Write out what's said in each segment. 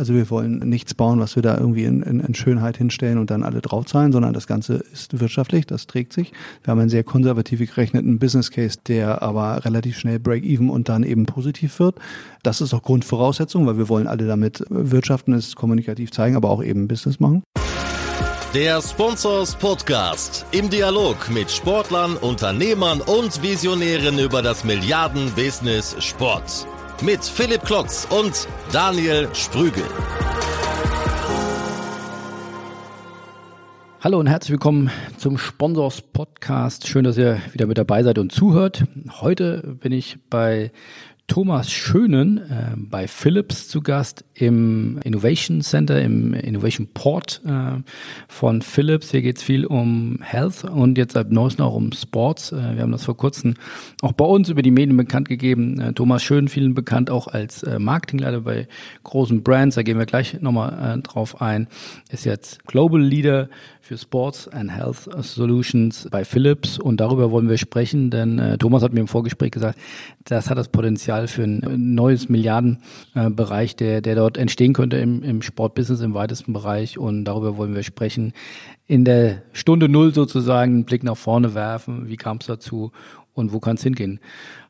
Also wir wollen nichts bauen, was wir da irgendwie in, in, in Schönheit hinstellen und dann alle draufzahlen, sondern das Ganze ist wirtschaftlich, das trägt sich. Wir haben einen sehr konservativ gerechneten Business Case, der aber relativ schnell Break-Even und dann eben positiv wird. Das ist auch Grundvoraussetzung, weil wir wollen alle damit wirtschaften, es kommunikativ zeigen, aber auch eben Business machen. Der Sponsors Podcast im Dialog mit Sportlern, Unternehmern und Visionären über das Milliarden-Business Sport. Mit Philipp Klotz und Daniel Sprügel. Hallo und herzlich willkommen zum Sponsors Podcast. Schön, dass ihr wieder mit dabei seid und zuhört. Heute bin ich bei Thomas Schönen äh, bei Philips zu Gast im Innovation Center, im Innovation Port äh, von Philips. Hier geht es viel um Health und jetzt seit neuestem auch um Sports. Äh, wir haben das vor kurzem auch bei uns über die Medien bekannt gegeben. Äh, Thomas Schön, vielen bekannt auch als äh, Marketingleiter bei großen Brands. Da gehen wir gleich nochmal äh, drauf ein. Ist jetzt Global Leader für Sports and Health Solutions bei Philips und darüber wollen wir sprechen, denn äh, Thomas hat mir im Vorgespräch gesagt, das hat das Potenzial für ein neues Milliardenbereich, äh, der, der dort entstehen könnte im, im Sportbusiness im weitesten Bereich und darüber wollen wir sprechen. In der Stunde Null sozusagen einen Blick nach vorne werfen, wie kam es dazu und wo kann es hingehen.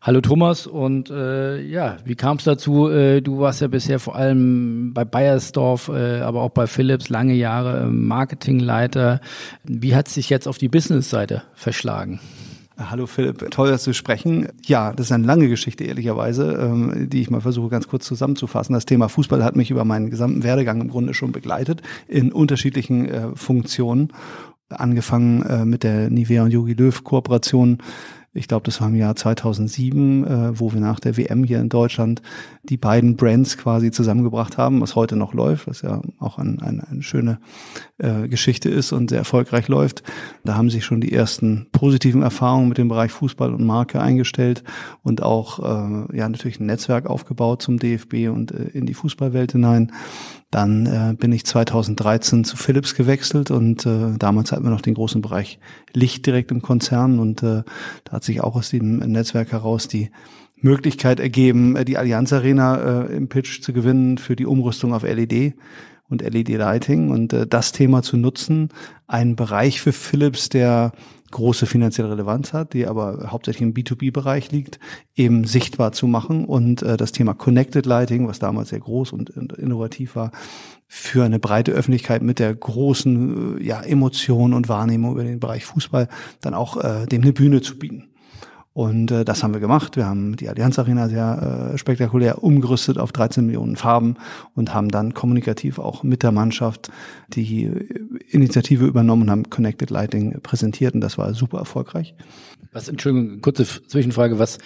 Hallo Thomas und äh, ja, wie kam es dazu? Äh, du warst ja bisher vor allem bei Bayersdorf, äh, aber auch bei Philips lange Jahre Marketingleiter. Wie hat es sich jetzt auf die Business-Seite verschlagen? Hallo Philipp, toll, dass du sprechen. Ja, das ist eine lange Geschichte, ehrlicherweise, ähm, die ich mal versuche ganz kurz zusammenzufassen. Das Thema Fußball hat mich über meinen gesamten Werdegang im Grunde schon begleitet, in unterschiedlichen äh, Funktionen. Angefangen äh, mit der Nivea und Yogi Löw Kooperation ich glaube, das war im Jahr 2007, äh, wo wir nach der WM hier in Deutschland die beiden Brands quasi zusammengebracht haben, was heute noch läuft, was ja auch ein, ein, eine schöne äh, Geschichte ist und sehr erfolgreich läuft. Da haben sich schon die ersten positiven Erfahrungen mit dem Bereich Fußball und Marke eingestellt und auch äh, ja natürlich ein Netzwerk aufgebaut zum DFB und äh, in die Fußballwelt hinein. Dann äh, bin ich 2013 zu Philips gewechselt und äh, damals hatten wir noch den großen Bereich Licht direkt im Konzern und äh, da hat sich auch aus dem Netzwerk heraus die Möglichkeit ergeben, äh, die Allianz Arena äh, im Pitch zu gewinnen für die Umrüstung auf LED und LED-Lighting und äh, das Thema zu nutzen, einen Bereich für Philips, der große finanzielle Relevanz hat, die aber hauptsächlich im B2B-Bereich liegt, eben sichtbar zu machen und äh, das Thema Connected Lighting, was damals sehr groß und, innovativ war, für eine breite Öffentlichkeit mit der großen äh, ja, Emotion und Wahrnehmung über den Bereich Fußball dann auch äh, dem eine Bühne zu bieten. Und äh, das haben wir gemacht. Wir haben die Allianz Arena sehr äh, spektakulär umgerüstet auf 13 Millionen Farben und haben dann kommunikativ auch mit der Mannschaft die Initiative übernommen und haben Connected Lighting präsentiert und das war super erfolgreich. Was, Entschuldigung, kurze Zwischenfrage, was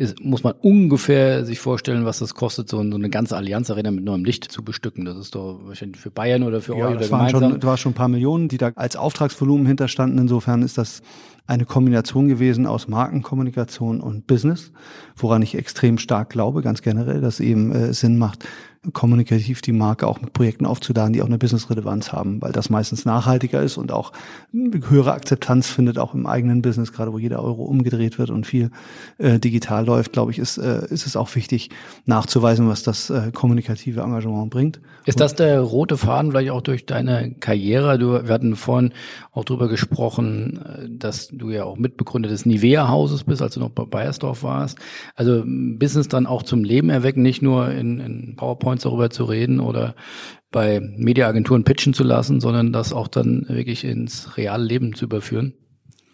ist, muss man ungefähr sich vorstellen, was das kostet, so, eine ganze Allianz Arena mit neuem Licht zu bestücken? Das ist doch wahrscheinlich für Bayern oder für ja, euch oder das gemeinsam? Waren schon, das war schon ein paar Millionen, die da als Auftragsvolumen hinterstanden. Insofern ist das eine Kombination gewesen aus Markenkommunikation und Business, woran ich extrem stark glaube, ganz generell, dass eben äh, Sinn macht, kommunikativ die Marke auch mit Projekten aufzuladen, die auch eine Business-Relevanz haben, weil das meistens nachhaltiger ist und auch höhere Akzeptanz findet, auch im eigenen Business, gerade wo jeder Euro umgedreht wird und viel äh, digital läuft, glaube ich, ist, äh, ist es auch wichtig nachzuweisen, was das äh, kommunikative Engagement bringt. Ist das der rote Faden vielleicht auch durch deine Karriere? Du, wir hatten vorhin auch drüber gesprochen, äh, dass du ja auch Mitbegründer des Nivea-Hauses bist, als du noch bei Bayersdorf warst. Also Business dann auch zum Leben erwecken, nicht nur in, in PowerPoint PowerPoints darüber zu reden oder bei Mediaagenturen pitchen zu lassen, sondern das auch dann wirklich ins reale Leben zu überführen?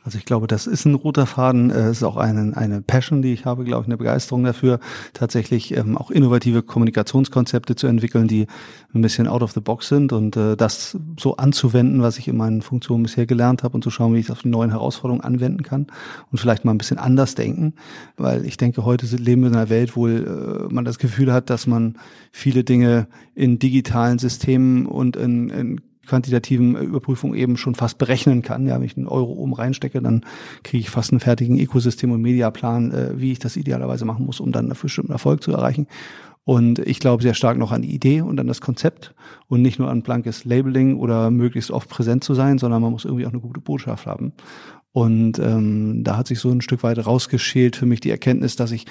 Also ich glaube, das ist ein roter Faden. Es ist auch eine, eine Passion, die ich habe, glaube ich, eine Begeisterung dafür, tatsächlich ähm, auch innovative Kommunikationskonzepte zu entwickeln, die ein bisschen out of the box sind und äh, das so anzuwenden, was ich in meinen Funktionen bisher gelernt habe und zu schauen, wie ich das auf die neuen Herausforderungen anwenden kann und vielleicht mal ein bisschen anders denken, weil ich denke, heute leben wir in einer Welt, wo äh, man das Gefühl hat, dass man viele Dinge in digitalen Systemen und in, in quantitativen Überprüfung eben schon fast berechnen kann. Ja, wenn ich einen Euro oben reinstecke, dann kriege ich fast einen fertigen Ökosystem und Mediaplan, äh, wie ich das idealerweise machen muss, um dann einen bestimmten Erfolg zu erreichen. Und ich glaube sehr stark noch an die Idee und an das Konzept und nicht nur an blankes Labeling oder möglichst oft präsent zu sein, sondern man muss irgendwie auch eine gute Botschaft haben. Und ähm, da hat sich so ein Stück weit rausgeschält für mich die Erkenntnis, dass ich,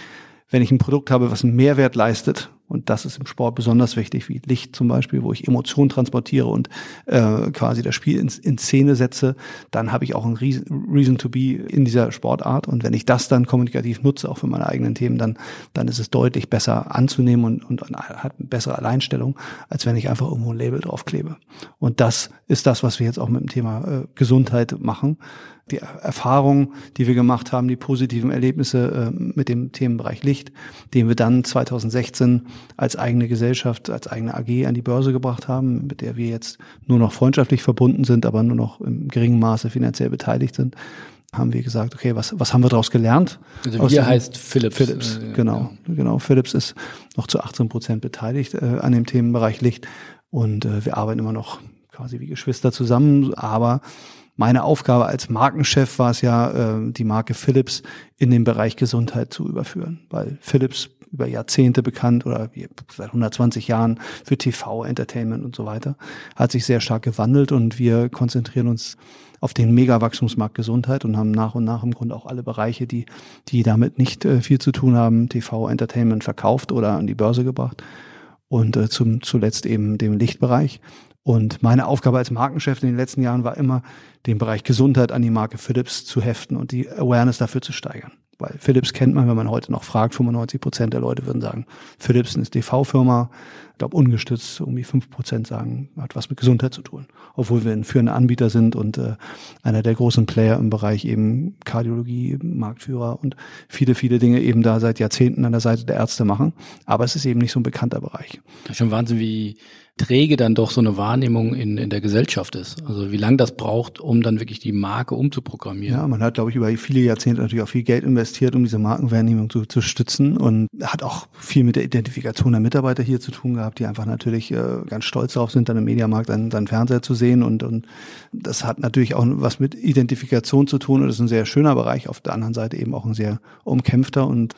wenn ich ein Produkt habe, was einen Mehrwert leistet, Und das ist im Sport besonders wichtig, wie Licht zum Beispiel, wo ich Emotionen transportiere und äh, quasi das Spiel in, in Szene setze. Dann habe ich auch ein Reason to be in dieser Sportart. Und wenn ich das dann kommunikativ nutze, auch für meine eigenen Themen, dann, dann ist es deutlich besser anzunehmen und, und hat eine bessere Alleinstellung, als wenn ich einfach irgendwo ein Label draufklebe. Und das ist das, was wir jetzt auch mit dem Thema äh, Gesundheit machen die Erfahrungen, die wir gemacht haben, die positiven Erlebnisse äh, mit dem Themenbereich Licht, den wir dann 2016 als eigene Gesellschaft, als eigene AG an die Börse gebracht haben, mit der wir jetzt nur noch freundschaftlich verbunden sind, aber nur noch im geringen Maße finanziell beteiligt sind haben wir gesagt, okay, was, was haben wir daraus gelernt? Also wir heißt Philips. Philips, äh, genau, ja. genau. Philips ist noch zu 18 Prozent beteiligt äh, an dem Themenbereich Licht und äh, wir arbeiten immer noch quasi wie Geschwister zusammen, aber meine Aufgabe als Markenchef war es ja, äh, die Marke Philips in den Bereich Gesundheit zu überführen, weil Philips über Jahrzehnte bekannt oder seit 120 Jahren für TV, Entertainment und so weiter, hat sich sehr stark gewandelt und wir konzentrieren uns auf den Megawachstumsmarkt Gesundheit und haben nach und nach im Grunde auch alle Bereiche, die, die damit nicht äh, viel zu tun haben, TV, Entertainment verkauft oder an die Börse gebracht und äh, zum, zuletzt eben dem Lichtbereich. Und meine Aufgabe als Markenchef in den letzten Jahren war immer, den Bereich Gesundheit an die Marke Philips zu heften und die Awareness dafür zu steigern. Weil Philips kennt man, wenn man heute noch fragt, 95 Prozent der Leute würden sagen, Philips ist eine DV-Firma. Ich glaube, ungestützt irgendwie fünf Prozent sagen, hat was mit Gesundheit zu tun. Obwohl wir ein führender Anbieter sind und äh, einer der großen Player im Bereich eben Kardiologie, Marktführer und viele, viele Dinge eben da seit Jahrzehnten an der Seite der Ärzte machen. Aber es ist eben nicht so ein bekannter Bereich. Das ist schon Wahnsinn, wie träge dann doch so eine Wahrnehmung in, in der Gesellschaft ist. Also wie lange das braucht, um dann wirklich die Marke umzuprogrammieren. Ja, man hat, glaube ich, über viele Jahrzehnte natürlich auch viel Geld investiert, um diese Markenwahrnehmung zu, zu stützen und hat auch viel mit der Identifikation der Mitarbeiter hier zu tun gehabt, die einfach natürlich äh, ganz stolz darauf sind, dann im Mediamarkt dann, dann Fernseher zu sehen und, und das hat natürlich auch was mit Identifikation zu tun und das ist ein sehr schöner Bereich, auf der anderen Seite eben auch ein sehr umkämpfter und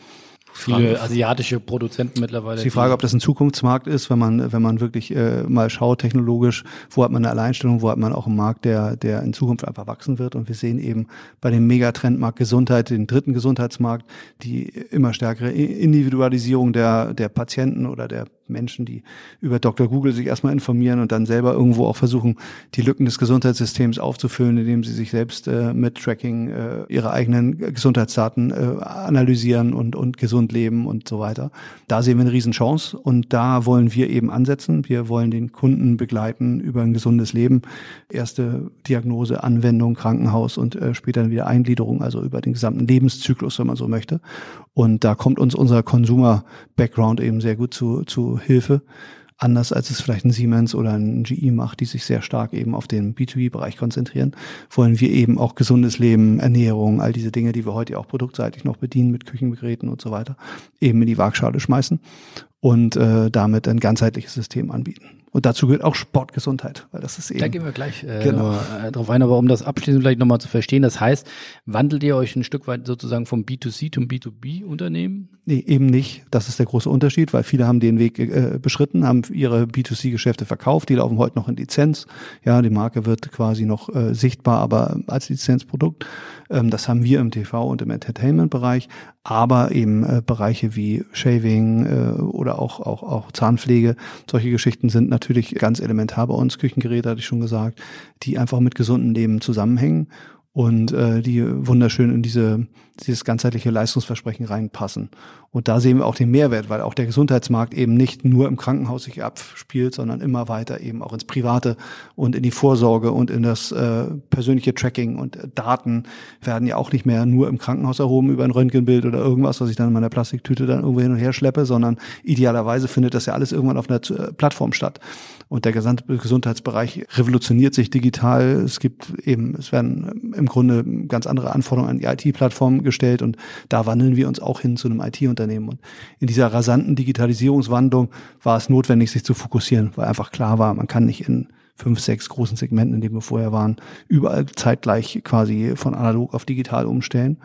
viele asiatische Produzenten mittlerweile. Ist die Frage, ob das ein Zukunftsmarkt ist, wenn man, wenn man wirklich äh, mal schaut, technologisch, wo hat man eine Alleinstellung, wo hat man auch einen Markt, der, der in Zukunft einfach wachsen wird. Und wir sehen eben bei dem Megatrendmarkt Gesundheit, den dritten Gesundheitsmarkt, die immer stärkere Individualisierung der, der Patienten oder der Menschen, die über Dr. Google sich erstmal informieren und dann selber irgendwo auch versuchen, die Lücken des Gesundheitssystems aufzufüllen, indem sie sich selbst äh, mit Tracking äh, ihre eigenen Gesundheitsdaten äh, analysieren und, und gesund leben und so weiter. Da sehen wir eine Riesenchance und da wollen wir eben ansetzen. Wir wollen den Kunden begleiten über ein gesundes Leben. Erste Diagnose, Anwendung, Krankenhaus und äh, später wieder Eingliederung, also über den gesamten Lebenszyklus, wenn man so möchte. Und da kommt uns unser Consumer-Background eben sehr gut zu, zu Hilfe. Anders als es vielleicht ein Siemens oder ein GE macht, die sich sehr stark eben auf den B2B-Bereich konzentrieren, wollen wir eben auch gesundes Leben, Ernährung, all diese Dinge, die wir heute auch produktseitig noch bedienen mit Küchengeräten und so weiter, eben in die Waagschale schmeißen und äh, damit ein ganzheitliches System anbieten. Und dazu gehört auch Sportgesundheit, weil das ist eben. Da gehen wir gleich äh, genau. Äh, drauf ein, aber um das abschließend vielleicht nochmal zu verstehen, das heißt, wandelt ihr euch ein Stück weit sozusagen vom B2C zum B2B-Unternehmen? Nee, eben nicht. Das ist der große Unterschied, weil viele haben den Weg äh, beschritten, haben ihre B2C-Geschäfte verkauft, die laufen heute noch in Lizenz. Ja, die Marke wird quasi noch äh, sichtbar, aber als Lizenzprodukt. Ähm, das haben wir im TV und im Entertainment-Bereich, aber eben äh, Bereiche wie Shaving äh, oder auch, auch, auch Zahnpflege, solche Geschichten sind natürlich ganz elementar bei uns, Küchengeräte hatte ich schon gesagt, die einfach mit gesundem Leben zusammenhängen und äh, die wunderschön in diese dieses ganzheitliche Leistungsversprechen reinpassen. Und da sehen wir auch den Mehrwert, weil auch der Gesundheitsmarkt eben nicht nur im Krankenhaus sich abspielt, sondern immer weiter eben auch ins Private und in die Vorsorge und in das äh, persönliche Tracking und Daten werden ja auch nicht mehr nur im Krankenhaus erhoben über ein Röntgenbild oder irgendwas, was ich dann in meiner Plastiktüte dann irgendwo hin und her schleppe, sondern idealerweise findet das ja alles irgendwann auf einer äh, Plattform statt. Und der gesamte Gesundheitsbereich revolutioniert sich digital. Es gibt eben, es werden im Grunde ganz andere Anforderungen an die IT-Plattform gestellt und da wandeln wir uns auch hin zu einem IT-Unternehmen. Und in dieser rasanten Digitalisierungswandlung war es notwendig, sich zu fokussieren, weil einfach klar war, man kann nicht in fünf, sechs großen Segmenten, in denen wir vorher waren, überall zeitgleich quasi von analog auf digital umstellen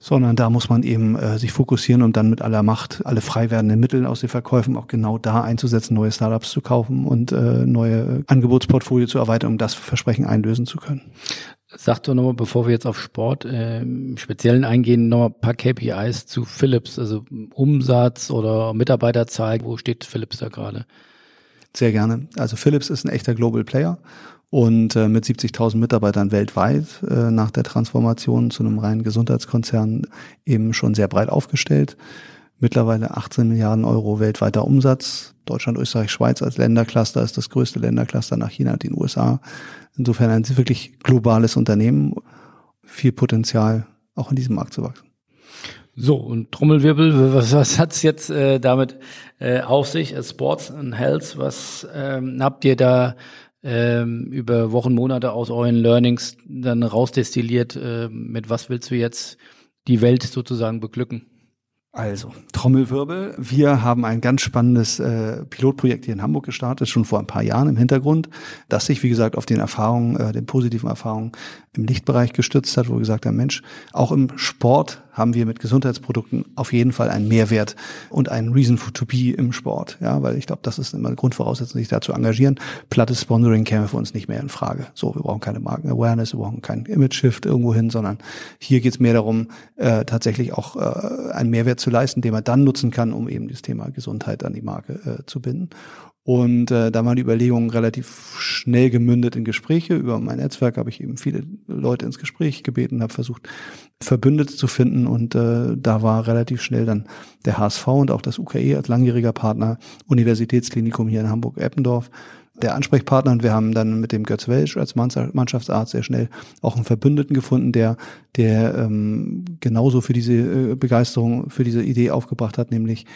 sondern da muss man eben äh, sich fokussieren, um dann mit aller Macht alle frei werdenden Mittel aus den Verkäufen auch genau da einzusetzen, neue Startups zu kaufen und äh, neue Angebotsportfolio zu erweitern, um das Versprechen einlösen zu können. Sag doch nochmal, bevor wir jetzt auf Sport äh, im Speziellen eingehen, nochmal ein paar KPIs zu Philips, also Umsatz oder Mitarbeiterzahl. Wo steht Philips da gerade? Sehr gerne. Also Philips ist ein echter Global Player und äh, mit 70.000 Mitarbeitern weltweit äh, nach der Transformation zu einem reinen Gesundheitskonzern eben schon sehr breit aufgestellt. Mittlerweile 18 Milliarden Euro weltweiter Umsatz. Deutschland, Österreich, Schweiz als Ländercluster ist das größte Ländercluster nach China und den USA. Insofern ein wirklich globales Unternehmen. Viel Potenzial, auch in diesem Markt zu wachsen. So, und Trommelwirbel, was, was hat's jetzt äh, damit äh, auf sich? Äh, Sports and Health, was ähm, habt ihr da ähm, über Wochen, Monate aus euren Learnings dann rausdestilliert? Äh, mit was willst du jetzt die Welt sozusagen beglücken? Also, Trommelwirbel. Wir haben ein ganz spannendes äh, Pilotprojekt hier in Hamburg gestartet, schon vor ein paar Jahren im Hintergrund, das sich, wie gesagt, auf den Erfahrungen, äh, den positiven Erfahrungen im Lichtbereich gestützt hat, wo wir gesagt haben, Mensch, auch im Sport haben wir mit Gesundheitsprodukten auf jeden Fall einen Mehrwert und einen Reason for to be im Sport. Ja, weil ich glaube, das ist immer eine Grundvoraussetzung, sich da zu engagieren. Plattes Sponsoring käme für uns nicht mehr in Frage. So, wir brauchen keine Marken-Awareness, wir brauchen keinen Image-Shift irgendwo hin, sondern hier geht es mehr darum, äh, tatsächlich auch äh, einen Mehrwert zu leisten, den man dann nutzen kann, um eben das Thema Gesundheit an die Marke äh, zu binden. Und äh, da waren die Überlegungen relativ schnell gemündet in Gespräche. Über mein Netzwerk habe ich eben viele Leute ins Gespräch gebeten, habe versucht, Verbündete zu finden. Und äh, da war relativ schnell dann der HSV und auch das UKE als langjähriger Partner, Universitätsklinikum hier in Hamburg-Eppendorf, der Ansprechpartner. Und wir haben dann mit dem Götz Welsch als Mannschaftsarzt sehr schnell auch einen Verbündeten gefunden, der, der ähm, genauso für diese äh, Begeisterung, für diese Idee aufgebracht hat, nämlich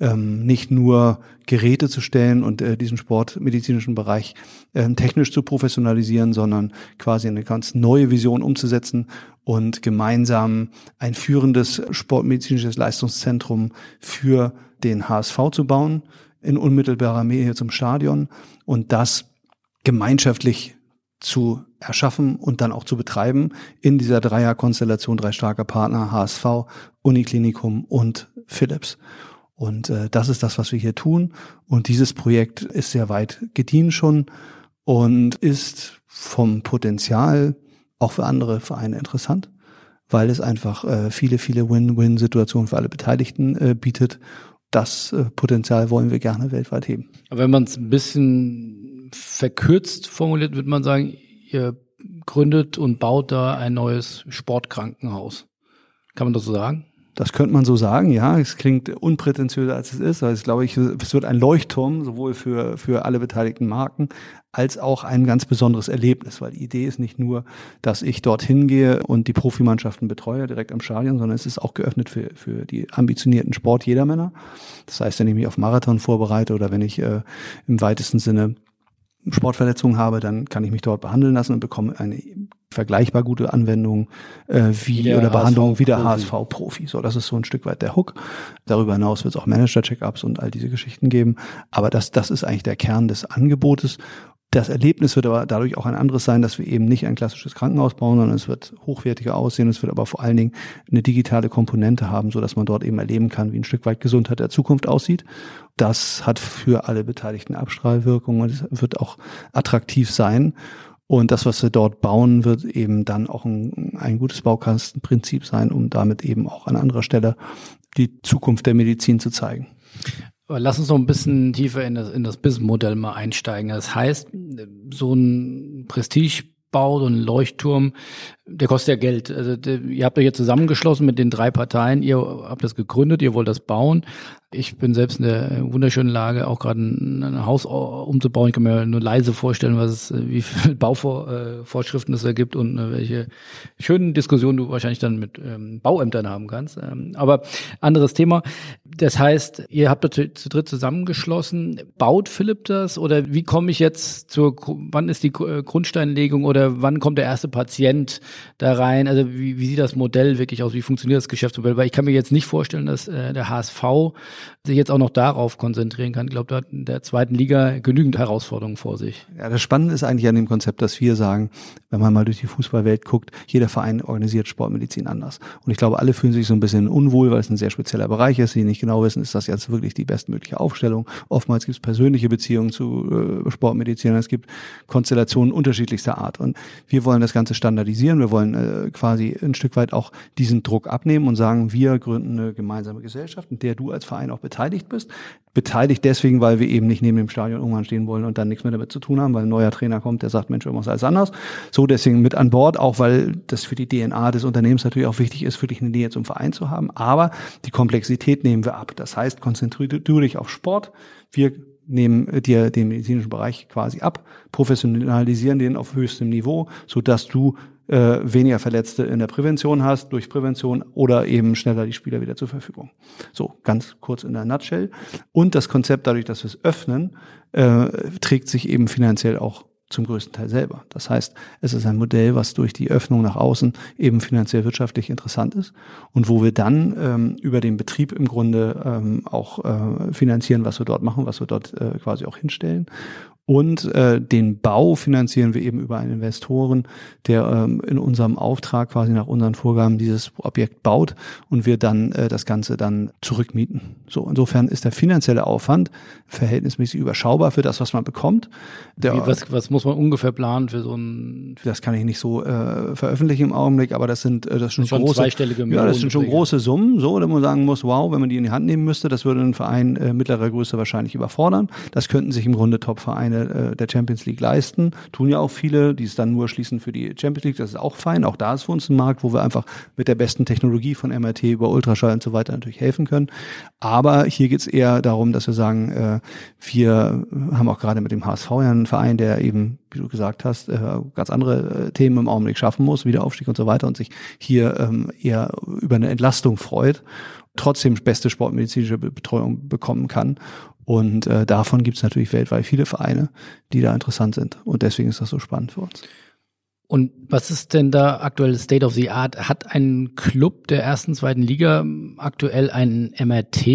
ähm, nicht nur Geräte zu stellen und äh, diesen sportmedizinischen Bereich ähm, technisch zu professionalisieren, sondern quasi eine ganz neue Vision umzusetzen und gemeinsam ein führendes sportmedizinisches Leistungszentrum für den HSV zu bauen in unmittelbarer Nähe zum Stadion und das gemeinschaftlich zu erschaffen und dann auch zu betreiben in dieser Dreierkonstellation drei starker Partner HSV, Uniklinikum und Philips. Und äh, das ist das, was wir hier tun. Und dieses Projekt ist sehr weit gediehen schon und ist vom Potenzial auch für andere Vereine interessant, weil es einfach äh, viele, viele Win-Win-Situationen für alle Beteiligten äh, bietet. Das äh, Potenzial wollen wir gerne weltweit heben. Aber wenn man es ein bisschen verkürzt formuliert, würde man sagen, ihr gründet und baut da ein neues Sportkrankenhaus. Kann man das so sagen? Das könnte man so sagen, ja. Es klingt unprätentiöser als es ist. Also glaube ich, es wird ein Leuchtturm, sowohl für, für alle beteiligten Marken, als auch ein ganz besonderes Erlebnis, weil die Idee ist nicht nur, dass ich dorthin gehe und die Profimannschaften betreue direkt am Stadion, sondern es ist auch geöffnet für, für die ambitionierten Sport jeder Männer. Das heißt, wenn ich mich auf Marathon vorbereite oder wenn ich äh, im weitesten Sinne Sportverletzungen habe, dann kann ich mich dort behandeln lassen und bekomme eine vergleichbar gute Anwendung äh, wie der oder Behandlung wie der HSV-Profi. So, das ist so ein Stück weit der Hook. Darüber hinaus wird es auch Manager-Checkups und all diese Geschichten geben. Aber das, das ist eigentlich der Kern des Angebotes. Das Erlebnis wird aber dadurch auch ein anderes sein, dass wir eben nicht ein klassisches Krankenhaus bauen, sondern es wird hochwertiger aussehen. Es wird aber vor allen Dingen eine digitale Komponente haben, so dass man dort eben erleben kann, wie ein Stück weit Gesundheit der Zukunft aussieht. Das hat für alle Beteiligten Abstrahlwirkung und es wird auch attraktiv sein. Und das, was wir dort bauen, wird eben dann auch ein, ein gutes Baukastenprinzip sein, um damit eben auch an anderer Stelle die Zukunft der Medizin zu zeigen. Lass uns noch ein bisschen tiefer in das, in das Businessmodell mal einsteigen. Das heißt, so ein Prestigebau, so ein Leuchtturm, der kostet ja Geld. Also der, ihr habt euch jetzt zusammengeschlossen mit den drei Parteien. Ihr habt das gegründet, ihr wollt das bauen. Ich bin selbst in der wunderschönen Lage, auch gerade ein, ein, Haus umzubauen. Ich kann mir nur leise vorstellen, was es, wie viele Bauvorschriften es da gibt und äh, welche schönen Diskussionen du wahrscheinlich dann mit ähm, Bauämtern haben kannst. Ähm, aber anderes Thema. Das heißt, ihr habt das zu, zu dritt zusammengeschlossen. Baut Philipp das oder wie komme ich jetzt zur, wann ist die Grundsteinlegung oder wann kommt der erste Patient? Da rein? Also wie, wie sieht das Modell wirklich aus? Wie funktioniert das Geschäftsmodell? Weil ich kann mir jetzt nicht vorstellen, dass äh, der HSV sich jetzt auch noch darauf konzentrieren kann. Ich glaube, da hat in der zweiten Liga genügend Herausforderungen vor sich. Ja, das Spannende ist eigentlich an dem Konzept, dass wir sagen, wenn man mal durch die Fußballwelt guckt, jeder Verein organisiert Sportmedizin anders. Und ich glaube, alle fühlen sich so ein bisschen unwohl, weil es ein sehr spezieller Bereich ist, die nicht genau wissen, ist das jetzt wirklich die bestmögliche Aufstellung. Oftmals gibt es persönliche Beziehungen zu äh, Sportmedizinern, es gibt Konstellationen unterschiedlichster Art. Und wir wollen das Ganze standardisieren, wir wollen äh, quasi ein Stück weit auch diesen Druck abnehmen und sagen, wir gründen eine gemeinsame Gesellschaft, in der du als Verein auch beteiligt bist. Beteiligt deswegen, weil wir eben nicht neben dem Stadion irgendwann stehen wollen und dann nichts mehr damit zu tun haben, weil ein neuer Trainer kommt, der sagt, Mensch, irgendwas alles anders. So deswegen mit an Bord, auch weil das für die DNA des Unternehmens natürlich auch wichtig ist, wirklich eine Nähe zum Verein zu haben. Aber die Komplexität nehmen wir ab. Das heißt, konzentriere du dich auf Sport. Wir nehmen dir den medizinischen Bereich quasi ab, professionalisieren den auf höchstem Niveau, so dass du äh, weniger Verletzte in der Prävention hast durch Prävention oder eben schneller die Spieler wieder zur Verfügung. So, ganz kurz in der Nutshell. Und das Konzept, dadurch, dass wir es öffnen, äh, trägt sich eben finanziell auch zum größten Teil selber. Das heißt, es ist ein Modell, was durch die Öffnung nach außen eben finanziell wirtschaftlich interessant ist und wo wir dann ähm, über den Betrieb im Grunde ähm, auch äh, finanzieren, was wir dort machen, was wir dort äh, quasi auch hinstellen und äh, den Bau finanzieren wir eben über einen Investoren, der ähm, in unserem Auftrag quasi nach unseren Vorgaben dieses Objekt baut und wir dann äh, das Ganze dann zurückmieten. So, insofern ist der finanzielle Aufwand verhältnismäßig überschaubar für das, was man bekommt. Der, Wie, was, was muss man ungefähr planen für so ein? Das kann ich nicht so äh, veröffentlichen im Augenblick, aber das sind äh, das sind schon große, ja, das sind schon große Summen, so, dass man sagen muss, wow, wenn man die in die Hand nehmen müsste, das würde einen Verein äh, mittlerer Größe wahrscheinlich überfordern. Das könnten sich im Grunde Top-Vereine äh, der Champions League leisten. Tun ja auch viele, die es dann nur schließen für die Champions League. Das ist auch fein. Auch da ist für uns ein Markt, wo wir einfach mit der besten Technologie von MRT über Ultraschall und so weiter natürlich helfen können. Aber hier geht es eher darum, dass wir sagen, äh, wir haben auch gerade mit dem HSV ja einen Verein, der eben, wie du gesagt hast, äh, ganz andere äh, Themen im Augenblick schaffen muss, Wiederaufstieg und so weiter und sich hier ähm, eher über eine Entlastung freut trotzdem beste sportmedizinische Betreuung bekommen kann. Und äh, davon gibt es natürlich weltweit viele Vereine, die da interessant sind. Und deswegen ist das so spannend für uns. Und was ist denn da aktuell State of the Art? Hat ein Club der ersten, zweiten Liga aktuell ein MRT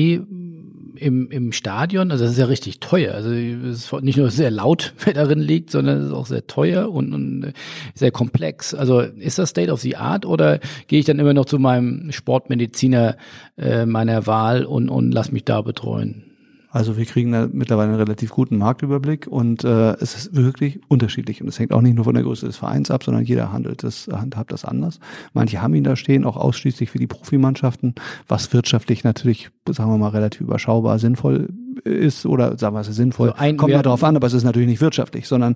im, im Stadion? Also das ist ja richtig teuer. Also es ist nicht nur sehr laut, wer darin liegt, sondern es ist auch sehr teuer und, und sehr komplex. Also ist das State of the Art oder gehe ich dann immer noch zu meinem Sportmediziner äh, meiner Wahl und, und lass mich da betreuen? Also wir kriegen da mittlerweile einen relativ guten Marktüberblick und äh, es ist wirklich unterschiedlich. Und es hängt auch nicht nur von der Größe des Vereins ab, sondern jeder handelt das, handhabt das anders. Manche haben ihn da stehen, auch ausschließlich für die Profimannschaften, was wirtschaftlich natürlich, sagen wir mal, relativ überschaubar sinnvoll ist oder sagen wir es sinnvoll, also ein, kommt mal drauf an, aber es ist natürlich nicht wirtschaftlich, sondern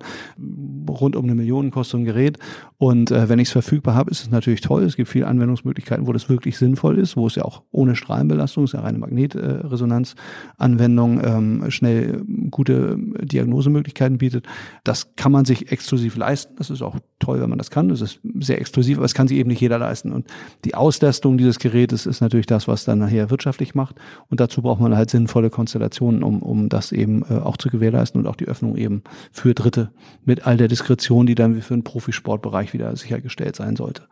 rund um eine Million kostet so ein Gerät und äh, wenn ich es verfügbar habe, ist es natürlich toll. Es gibt viele Anwendungsmöglichkeiten, wo das wirklich sinnvoll ist, wo es ja auch ohne Strahlenbelastung, ist ja reine Magnetresonanzanwendung, ähm, schnell gute Diagnosemöglichkeiten bietet. Das kann man sich exklusiv leisten. Das ist auch toll, wenn man das kann. Das ist sehr exklusiv, aber es kann sich eben nicht jeder leisten. Und die Auslastung dieses Gerätes ist natürlich das, was dann nachher wirtschaftlich macht. Und dazu braucht man halt sinnvolle Konstellationen, um, um das eben äh, auch zu gewährleisten und auch die Öffnung eben für Dritte mit all der Diskretion, die dann für einen Profisportbereich wieder sichergestellt sein sollte.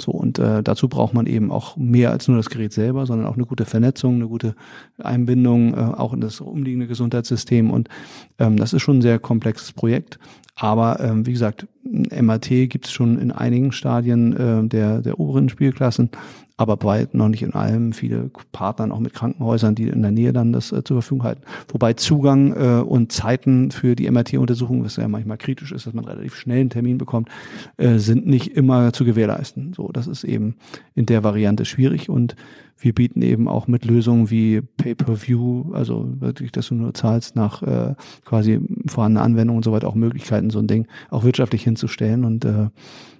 So, und äh, dazu braucht man eben auch mehr als nur das Gerät selber, sondern auch eine gute Vernetzung, eine gute Einbindung, äh, auch in das umliegende Gesundheitssystem. Und ähm, das ist schon ein sehr komplexes Projekt. Aber ähm, wie gesagt, MRT gibt es schon in einigen Stadien äh, der, der oberen Spielklassen, aber bei noch nicht in allem. Viele Partnern auch mit Krankenhäusern, die in der Nähe dann das äh, zur Verfügung halten. Wobei Zugang äh, und Zeiten für die MRT-Untersuchung, was ja manchmal kritisch ist, dass man relativ schnell einen Termin bekommt, äh, sind nicht immer zu gewährleisten. So, das ist eben in der Variante schwierig und wir bieten eben auch mit Lösungen wie Pay-per-View, also wirklich, dass du nur zahlst nach äh, quasi vorhandene Anwendungen und so weiter, auch Möglichkeiten, so ein Ding auch wirtschaftlich hinzustellen. Und äh,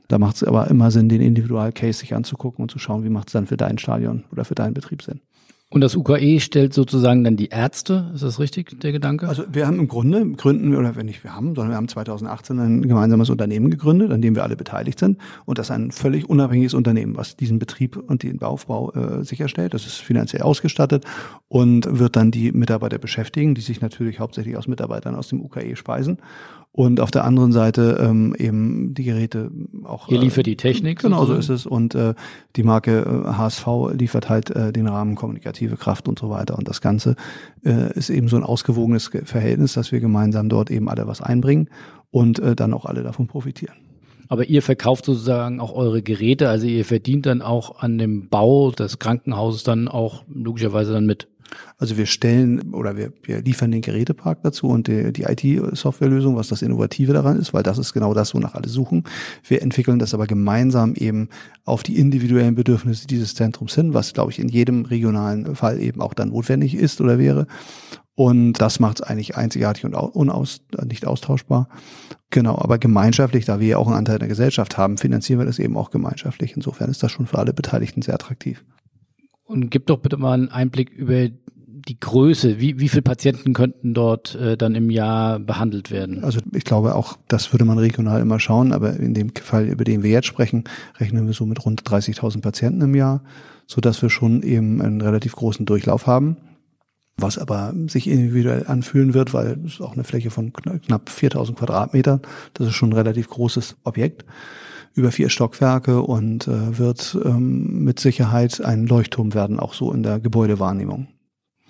da macht es aber immer Sinn, den Individual-Case sich anzugucken und zu schauen, wie macht es dann für dein Stadion oder für deinen Betrieb Sinn. Und das UKE stellt sozusagen dann die Ärzte, ist das richtig, der Gedanke? Also wir haben im Grunde, gründen wir, oder wenn nicht wir haben, sondern wir haben 2018 ein gemeinsames Unternehmen gegründet, an dem wir alle beteiligt sind. Und das ist ein völlig unabhängiges Unternehmen, was diesen Betrieb und den Aufbau äh, sicherstellt. Das ist finanziell ausgestattet und wird dann die Mitarbeiter beschäftigen, die sich natürlich hauptsächlich aus Mitarbeitern aus dem UKE speisen. Und auf der anderen Seite ähm, eben die Geräte auch. Ihr liefert die Technik. Genau so ist es und äh, die Marke äh, HSV liefert halt äh, den Rahmen kommunikative Kraft und so weiter und das Ganze äh, ist eben so ein ausgewogenes Verhältnis, dass wir gemeinsam dort eben alle was einbringen und äh, dann auch alle davon profitieren. Aber ihr verkauft sozusagen auch eure Geräte, also ihr verdient dann auch an dem Bau des Krankenhauses dann auch logischerweise dann mit. Also wir stellen oder wir, wir liefern den Gerätepark dazu und die, die IT-Softwarelösung, was das Innovative daran ist, weil das ist genau das, wonach alle suchen. Wir entwickeln das aber gemeinsam eben auf die individuellen Bedürfnisse dieses Zentrums hin, was, glaube ich, in jedem regionalen Fall eben auch dann notwendig ist oder wäre. Und das macht es eigentlich einzigartig und unaus, nicht austauschbar. Genau, aber gemeinschaftlich, da wir ja auch einen Anteil der Gesellschaft haben, finanzieren wir das eben auch gemeinschaftlich. Insofern ist das schon für alle Beteiligten sehr attraktiv. Und gib doch bitte mal einen Einblick über die Größe. Wie, wie viele Patienten könnten dort äh, dann im Jahr behandelt werden? Also ich glaube auch, das würde man regional immer schauen, aber in dem Fall, über den wir jetzt sprechen, rechnen wir so mit rund 30.000 Patienten im Jahr, so dass wir schon eben einen relativ großen Durchlauf haben was aber sich individuell anfühlen wird, weil es ist auch eine Fläche von knapp 4000 Quadratmetern. Das ist schon ein relativ großes Objekt über vier Stockwerke und äh, wird ähm, mit Sicherheit ein Leuchtturm werden, auch so in der Gebäudewahrnehmung.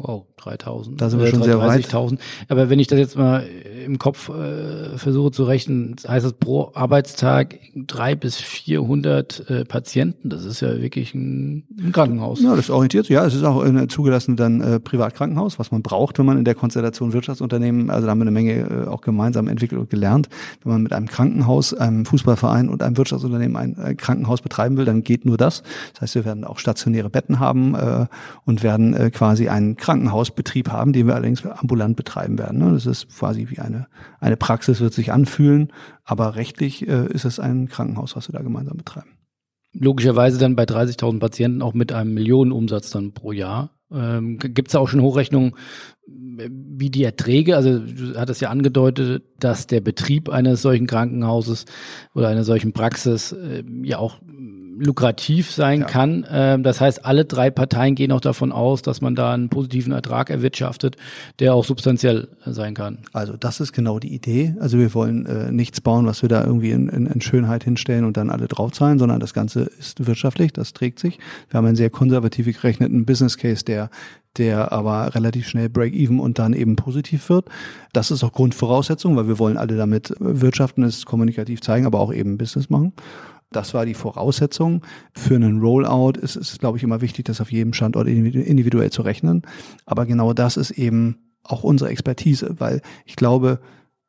Wow, 3000. Da sind wir schon 30, sehr weit. Aber wenn ich das jetzt mal im Kopf äh, versuche zu rechnen, heißt das pro Arbeitstag drei bis vierhundert äh, Patienten. Das ist ja wirklich ein, ein Krankenhaus. Ja, das orientiert sich. Ja, es ist auch ein zugelassen dann äh, Privatkrankenhaus, was man braucht, wenn man in der Konstellation Wirtschaftsunternehmen, also da haben wir eine Menge äh, auch gemeinsam entwickelt und gelernt. Wenn man mit einem Krankenhaus, einem Fußballverein und einem Wirtschaftsunternehmen ein, ein Krankenhaus betreiben will, dann geht nur das. Das heißt, wir werden auch stationäre Betten haben äh, und werden äh, quasi einen Krankenhausbetrieb haben, den wir allerdings ambulant betreiben werden. Ne? Das ist quasi wie eine, eine Praxis, wird sich anfühlen, aber rechtlich äh, ist es ein Krankenhaus, was wir da gemeinsam betreiben. Logischerweise dann bei 30.000 Patienten auch mit einem Millionenumsatz dann pro Jahr. Ähm, Gibt es da auch schon Hochrechnungen, wie die Erträge, also du hattest ja angedeutet, dass der Betrieb eines solchen Krankenhauses oder einer solchen Praxis äh, ja auch lukrativ sein ja. kann. Ähm, das heißt, alle drei Parteien gehen auch davon aus, dass man da einen positiven Ertrag erwirtschaftet, der auch substanziell sein kann. Also das ist genau die Idee. Also wir wollen äh, nichts bauen, was wir da irgendwie in, in, in Schönheit hinstellen und dann alle draufzahlen, sondern das Ganze ist wirtschaftlich, das trägt sich. Wir haben einen sehr konservativ gerechneten Business Case, der der aber relativ schnell Break-Even und dann eben positiv wird. Das ist auch Grundvoraussetzung, weil wir wollen alle damit wirtschaften, es kommunikativ zeigen, aber auch eben Business machen. Das war die Voraussetzung für einen Rollout. Es ist, glaube ich, immer wichtig, das auf jedem Standort individuell zu rechnen. Aber genau das ist eben auch unsere Expertise, weil ich glaube,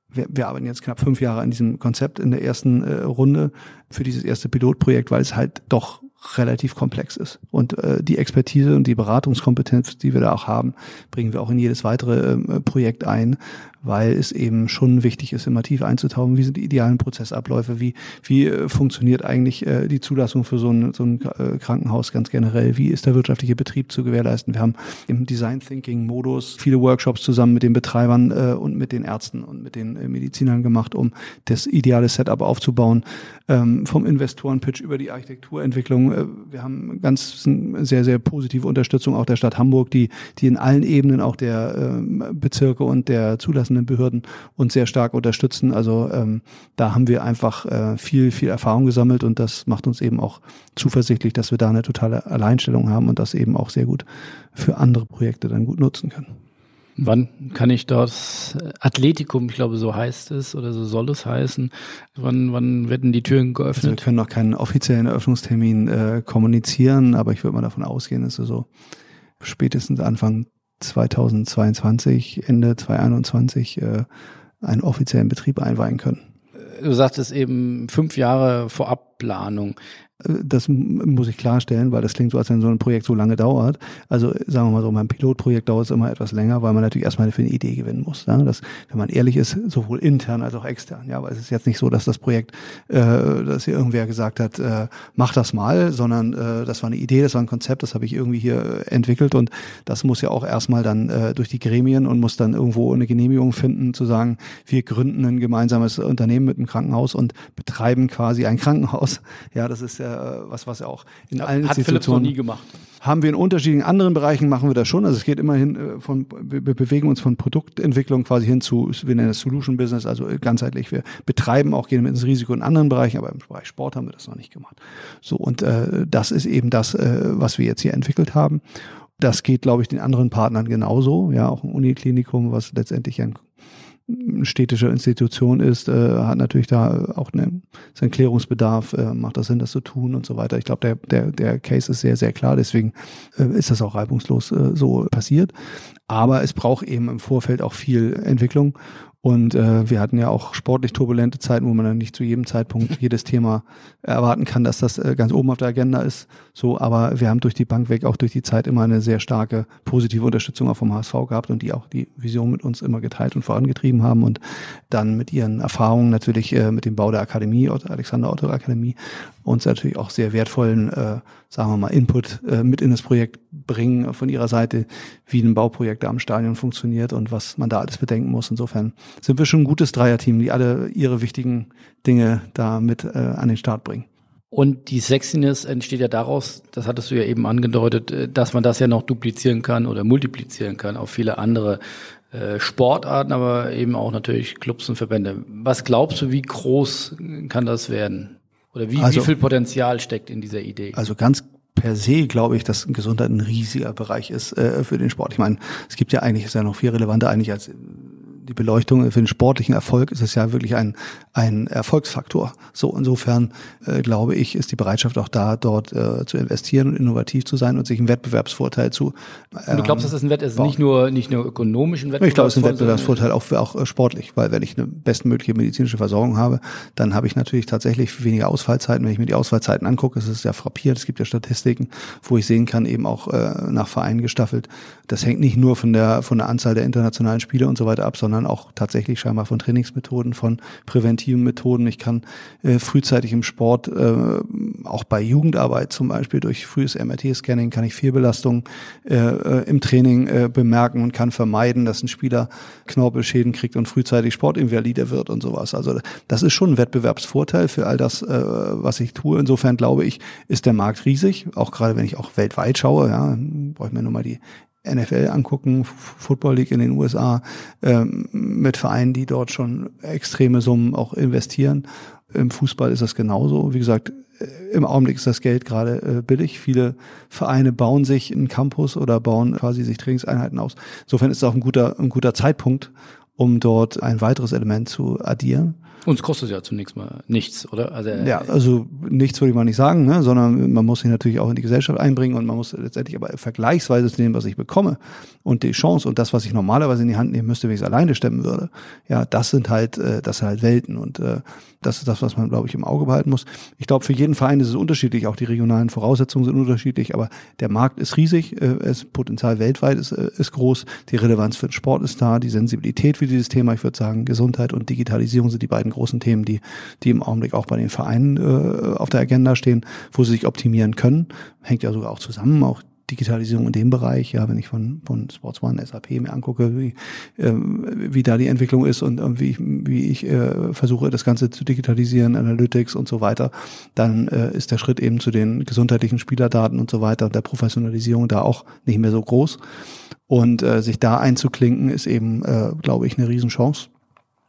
wir, wir arbeiten jetzt knapp fünf Jahre an diesem Konzept in der ersten äh, Runde für dieses erste Pilotprojekt, weil es halt doch relativ komplex ist. Und äh, die Expertise und die Beratungskompetenz, die wir da auch haben, bringen wir auch in jedes weitere äh, Projekt ein, weil es eben schon wichtig ist, immer tief einzutauchen, wie sind die idealen Prozessabläufe, wie, wie äh, funktioniert eigentlich äh, die Zulassung für so ein, so ein äh, Krankenhaus ganz generell, wie ist der wirtschaftliche Betrieb zu gewährleisten. Wir haben im Design Thinking Modus viele Workshops zusammen mit den Betreibern äh, und mit den Ärzten und mit den äh, Medizinern gemacht, um das ideale Setup aufzubauen, ähm, vom Investorenpitch über die Architekturentwicklung. Äh, wir haben ganz sehr, sehr positive Unterstützung auch der Stadt Hamburg, die, die in allen Ebenen auch der äh, Bezirke und der Zulassung zulassenden Behörden uns sehr stark unterstützen. Also ähm, da haben wir einfach äh, viel, viel Erfahrung gesammelt und das macht uns eben auch zuversichtlich, dass wir da eine totale Alleinstellung haben und das eben auch sehr gut für andere Projekte dann gut nutzen können. Wann kann ich das Athletikum, ich glaube, so heißt es oder so soll es heißen, wann, wann werden die Türen geöffnet? Also wir können noch keinen offiziellen Eröffnungstermin äh, kommunizieren, aber ich würde mal davon ausgehen, dass wir so spätestens Anfang 2022, Ende 2021 äh, einen offiziellen Betrieb einweihen können. Du sagtest eben fünf Jahre Vorabplanung. Das muss ich klarstellen, weil das klingt so, als wenn so ein Projekt so lange dauert. Also sagen wir mal so, beim Pilotprojekt dauert es immer etwas länger, weil man natürlich erstmal für eine Idee gewinnen muss. Ja? Das, wenn man ehrlich ist, sowohl intern als auch extern. Ja, aber es ist jetzt nicht so, dass das Projekt, äh, dass hier irgendwer gesagt hat, äh, mach das mal, sondern äh, das war eine Idee, das war ein Konzept, das habe ich irgendwie hier äh, entwickelt und das muss ja auch erstmal dann äh, durch die Gremien und muss dann irgendwo eine Genehmigung finden, zu sagen, wir gründen ein gemeinsames Unternehmen mit einem Krankenhaus und betreiben quasi ein Krankenhaus. Ja, das ist ja was, was ja auch in ja, allen hat Institutionen. Philips noch nie gemacht. Haben wir in unterschiedlichen anderen Bereichen machen wir das schon. Also es geht immerhin äh, von, wir bewegen uns von Produktentwicklung quasi hin zu, wir nennen es Solution Business, also ganzheitlich. Wir betreiben auch, gehen mit ins Risiko in anderen Bereichen, aber im Bereich Sport haben wir das noch nicht gemacht. So, und äh, das ist eben das, äh, was wir jetzt hier entwickelt haben. Das geht, glaube ich, den anderen Partnern genauso. Ja, auch ein Uniklinikum, was letztendlich ein städtische Institution ist, äh, hat natürlich da auch eine, seinen Klärungsbedarf, äh, macht das Sinn, das zu tun und so weiter. Ich glaube, der, der, der Case ist sehr, sehr klar, deswegen äh, ist das auch reibungslos äh, so passiert. Aber es braucht eben im Vorfeld auch viel Entwicklung und äh, wir hatten ja auch sportlich turbulente Zeiten, wo man dann nicht zu jedem Zeitpunkt jedes Thema erwarten kann, dass das äh, ganz oben auf der Agenda ist. So, aber wir haben durch die Bank weg auch durch die Zeit immer eine sehr starke positive Unterstützung auch vom HSV gehabt und die auch die Vision mit uns immer geteilt und vorangetrieben haben und dann mit ihren Erfahrungen natürlich äh, mit dem Bau der Akademie, Alexander Otto Akademie, uns natürlich auch sehr wertvollen, äh, sagen wir mal, Input äh, mit in das Projekt bringen von ihrer Seite, wie ein Bauprojekt da am Stadion funktioniert und was man da alles bedenken muss. Insofern sind wir schon ein gutes Dreierteam, die alle ihre wichtigen Dinge da mit äh, an den Start bringen. Und die Sexiness entsteht ja daraus, das hattest du ja eben angedeutet, äh, dass man das ja noch duplizieren kann oder multiplizieren kann auf viele andere äh, Sportarten, aber eben auch natürlich Clubs und Verbände. Was glaubst du, wie groß kann das werden? Oder wie, also, wie viel Potenzial steckt in dieser Idee? Also ganz per se glaube ich, dass Gesundheit ein riesiger Bereich ist äh, für den Sport. Ich meine, es gibt ja eigentlich, ist ja noch viel relevanter eigentlich als die Beleuchtung für den sportlichen Erfolg ist es ja wirklich ein, ein Erfolgsfaktor. So insofern äh, glaube ich, ist die Bereitschaft auch da, dort äh, zu investieren und innovativ zu sein und sich einen Wettbewerbsvorteil zu. Ähm, du glaubst, dass das ein Wett ist, nicht nur nicht nur ökonomischen Wettbewerbsvorteil? Ich glaube, es ist ein Wettbewerbsvorteil auch, auch äh, sportlich, weil wenn ich eine bestmögliche medizinische Versorgung habe, dann habe ich natürlich tatsächlich weniger Ausfallzeiten. Wenn ich mir die Ausfallzeiten angucke, ist es ja frappiert. Es gibt ja Statistiken, wo ich sehen kann, eben auch äh, nach Vereinen gestaffelt. Das hängt nicht nur von der von der Anzahl der internationalen Spiele und so weiter ab, sondern auch tatsächlich scheinbar von Trainingsmethoden, von präventiven Methoden. Ich kann äh, frühzeitig im Sport, äh, auch bei Jugendarbeit zum Beispiel durch frühes MRT-Scanning, kann ich Fehlbelastungen äh, äh, im Training äh, bemerken und kann vermeiden, dass ein Spieler Knorpelschäden kriegt und frühzeitig Sportinvalide wird und sowas. Also das ist schon ein Wettbewerbsvorteil für all das, äh, was ich tue. Insofern glaube ich, ist der Markt riesig, auch gerade wenn ich auch weltweit schaue. Ja, brauche ich mir nur mal die NFL angucken, Football League in den USA, ähm, mit Vereinen, die dort schon extreme Summen auch investieren. Im Fußball ist das genauso. Wie gesagt, äh, im Augenblick ist das Geld gerade äh, billig. Viele Vereine bauen sich einen Campus oder bauen quasi sich Trainingseinheiten aus. Insofern ist es auch ein guter, ein guter Zeitpunkt, um dort ein weiteres Element zu addieren. Uns kostet es ja zunächst mal nichts, oder? Also, ja, also nichts würde ich mal nicht sagen, ne? sondern man muss sich natürlich auch in die Gesellschaft einbringen und man muss letztendlich aber vergleichsweise zu dem, was ich bekomme und die Chance und das, was ich normalerweise in die Hand nehmen müsste, wenn ich es alleine stemmen würde, ja, das sind halt, äh, das sind halt Welten und äh, das ist das, was man, glaube ich, im Auge behalten muss. Ich glaube, für jeden Verein ist es unterschiedlich, auch die regionalen Voraussetzungen sind unterschiedlich, aber der Markt ist riesig, äh, das Potenzial weltweit ist, äh, ist groß, die Relevanz für den Sport ist da, die Sensibilität für dieses Thema, ich würde sagen, Gesundheit und Digitalisierung sind die beiden großen Themen, die, die im Augenblick auch bei den Vereinen äh, auf der Agenda stehen, wo sie sich optimieren können. Hängt ja sogar auch zusammen, auch Digitalisierung in dem Bereich, ja, wenn ich von, von Sports One, SAP mir angucke, wie, äh, wie da die Entwicklung ist und, und wie ich, wie ich äh, versuche, das Ganze zu digitalisieren, Analytics und so weiter, dann äh, ist der Schritt eben zu den gesundheitlichen Spielerdaten und so weiter der Professionalisierung da auch nicht mehr so groß. Und äh, sich da einzuklinken, ist eben, äh, glaube ich, eine Riesenchance.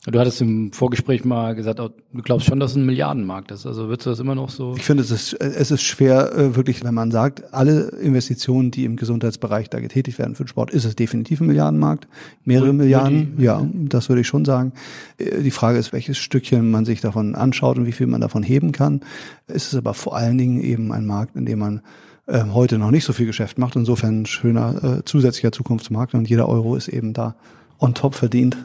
Du hattest im Vorgespräch mal gesagt, du glaubst schon, dass es ein Milliardenmarkt ist. Also würdest du das immer noch so? Ich finde, es ist, es ist schwer, äh, wirklich, wenn man sagt, alle Investitionen, die im Gesundheitsbereich da getätigt werden für den Sport, ist es definitiv ein Milliardenmarkt. Mehrere Und Milliarden, die, ja, das würde ich schon sagen. Äh, die Frage ist, welches Stückchen man sich davon anschaut und wie viel man davon heben kann. Es ist aber vor allen Dingen eben ein Markt, in dem man äh, heute noch nicht so viel Geschäft macht. Insofern ein schöner äh, zusätzlicher Zukunftsmarkt und jeder Euro ist eben da on top verdient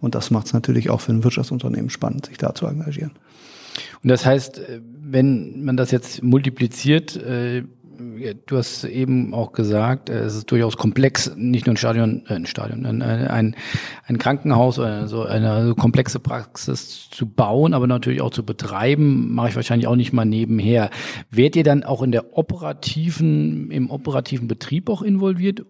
und das macht es natürlich auch für ein Wirtschaftsunternehmen spannend, sich da zu engagieren. Und das heißt, äh, wenn man das jetzt multipliziert, äh, du hast eben auch gesagt, äh, es ist durchaus komplex, nicht nur ein Stadion, ein Stadion, ein, ein Krankenhaus oder so eine komplexe Praxis zu bauen, aber natürlich auch zu betreiben, mache ich wahrscheinlich auch nicht mal nebenher. Werdet ihr dann auch in der operativen, im operativen Betrieb auch involviert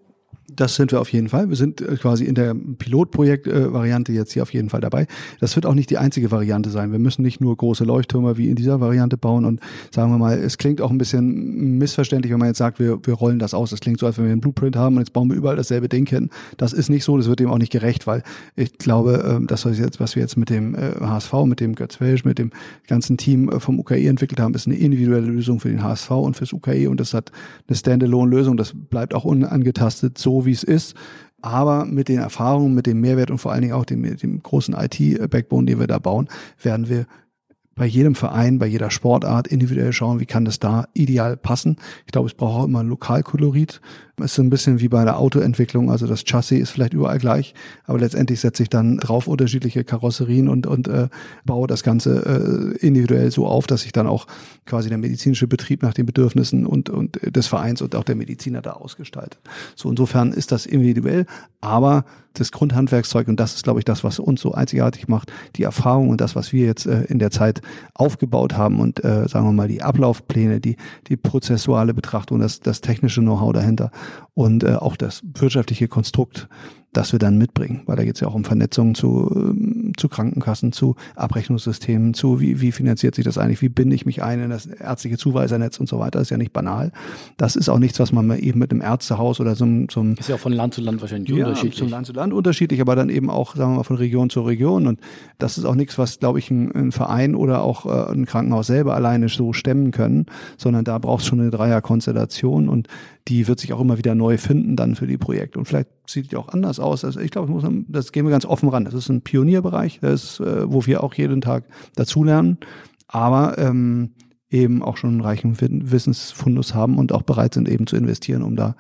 Das sind wir auf jeden Fall. Wir sind äh, quasi in der Pilotprojekt-Variante jetzt hier auf jeden Fall dabei. Das wird auch nicht die einzige Variante sein. Wir müssen nicht nur große Leuchttürme wie in dieser Variante bauen und sagen wir mal, es klingt auch ein bisschen missverständlich, wenn man jetzt sagt, wir, wir rollen das aus. Das klingt so, als wenn wir einen Blueprint haben und jetzt bauen wir überall dasselbe Ding hin. Das ist nicht so, das wird dem auch nicht gerecht, weil ich glaube, ähm, das, was, jetzt, was wir jetzt mit dem HSV, äh, mit dem Götz Welsch, mit dem ganzen Team äh, vom UKE entwickelt haben, ist eine individuelle Lösung für den HSV und fürs UKE und das hat eine Standalone-Lösung. Das bleibt auch unangetastet so wie es ist. Aber mit den Erfahrungen, mit dem Mehrwert und vor allen Dingen auch dem, dem großen IT-Backbone, den wir da bauen, werden wir bei jedem Verein, bei jeder Sportart individuell schauen, wie kann das da ideal passen. Ich glaube, es braucht auch immer Lokalkolorit. Ist so ein bisschen wie bei der Autoentwicklung. Also das Chassis ist vielleicht überall gleich, aber letztendlich setze ich dann drauf unterschiedliche Karosserien und, und äh, baue das Ganze äh, individuell so auf, dass ich dann auch quasi der medizinische Betrieb nach den Bedürfnissen und, und des Vereins und auch der Mediziner da ausgestalte. So insofern ist das individuell, aber das Grundhandwerkszeug und das ist, glaube ich, das, was uns so einzigartig macht, die Erfahrung und das, was wir jetzt äh, in der Zeit aufgebaut haben und äh, sagen wir mal die Ablaufpläne, die die prozessuale Betrachtung, das, das technische Know-how dahinter und äh, auch das wirtschaftliche Konstrukt das wir dann mitbringen, weil da geht es ja auch um Vernetzung zu, ähm, zu Krankenkassen, zu Abrechnungssystemen, zu wie, wie finanziert sich das eigentlich, wie binde ich mich ein in das ärztliche Zuweisernetz und so weiter, das ist ja nicht banal. Das ist auch nichts, was man eben mit einem Ärztehaus oder so einem... Ist ja auch von Land zu Land wahrscheinlich ja, unterschiedlich. Von Land zu Land unterschiedlich, aber dann eben auch, sagen wir mal, von Region zu Region und das ist auch nichts, was, glaube ich, ein, ein, Verein oder auch äh, ein Krankenhaus selber alleine so stemmen können, sondern da braucht es schon eine Dreierkonstellation und die wird sich auch immer wieder neu finden dann für die Projekte. Und vielleicht sieht die auch anders aus. Also ich glaube, das gehen wir ganz offen ran. Das ist ein Pionierbereich, das ist, äh, wo wir auch jeden Tag dazulernen, aber ähm, eben auch schon einen reichen Wissensfundus haben und auch bereit sind, eben zu investieren, um da